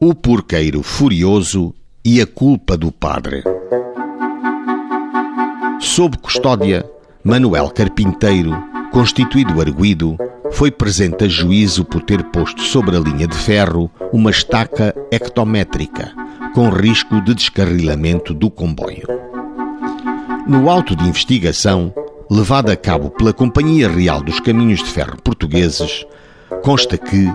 O porqueiro furioso e a culpa do padre. Sob custódia, Manuel Carpinteiro, constituído arguído, foi presente a juízo por ter posto sobre a linha de ferro uma estaca hectométrica, com risco de descarrilamento do comboio. No auto de investigação, levado a cabo pela Companhia Real dos Caminhos de Ferro Portugueses, consta que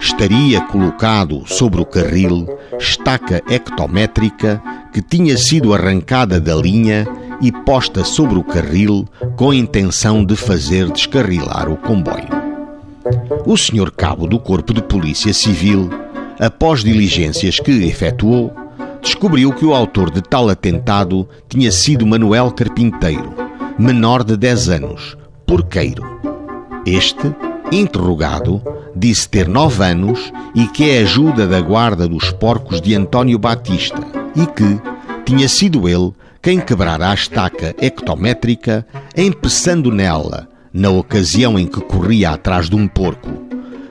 estaria colocado sobre o carril estaca hectométrica que tinha sido arrancada da linha e posta sobre o carril com a intenção de fazer descarrilar o comboio. O senhor cabo do Corpo de Polícia Civil, após diligências que efetuou, descobriu que o autor de tal atentado tinha sido Manuel Carpinteiro, menor de 10 anos, porqueiro. Este, interrogado, disse ter 9 anos e que é ajuda da guarda dos porcos de António Batista e que tinha sido ele quem quebrara a estaca hectométrica, empeçando nela, na ocasião em que corria atrás de um porco,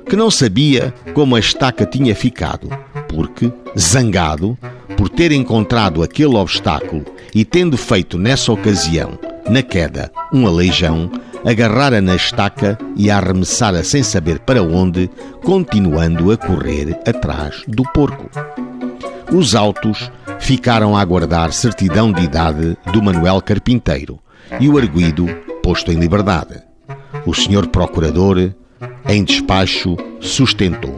que não sabia como a estaca tinha ficado, porque, zangado, por ter encontrado aquele obstáculo e tendo feito nessa ocasião, na queda, um aleijão, agarrara na estaca e a arremessara sem saber para onde, continuando a correr atrás do porco. Os autos ficaram a aguardar certidão de idade do Manuel Carpinteiro e o arguído posto em liberdade. O senhor procurador, em despacho, sustentou.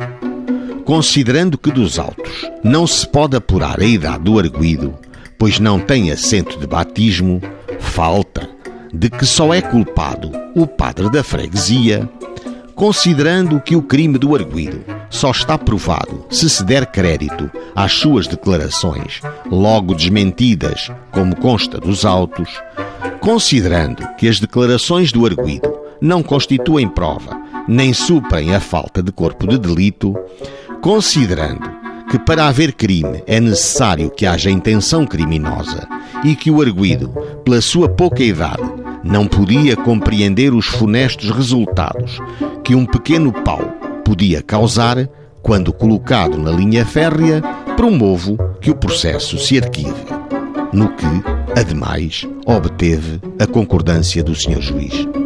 Considerando que dos autos não se pode apurar a idade do arguído, pois não tem assento de batismo, falta de que só é culpado o padre da freguesia, considerando que o crime do arguído só está provado se se der crédito às suas declarações, logo desmentidas, como consta dos autos, considerando que as declarações do arguído não constituem prova, nem suprem a falta de corpo de delito, considerando que para haver crime é necessário que haja intenção criminosa e que o arguído, pela sua pouca idade, não podia compreender os funestos resultados que um pequeno pau podia causar, quando colocado na linha férrea, promovo que o processo se arquive. No que, ademais, obteve a concordância do Sr. Juiz.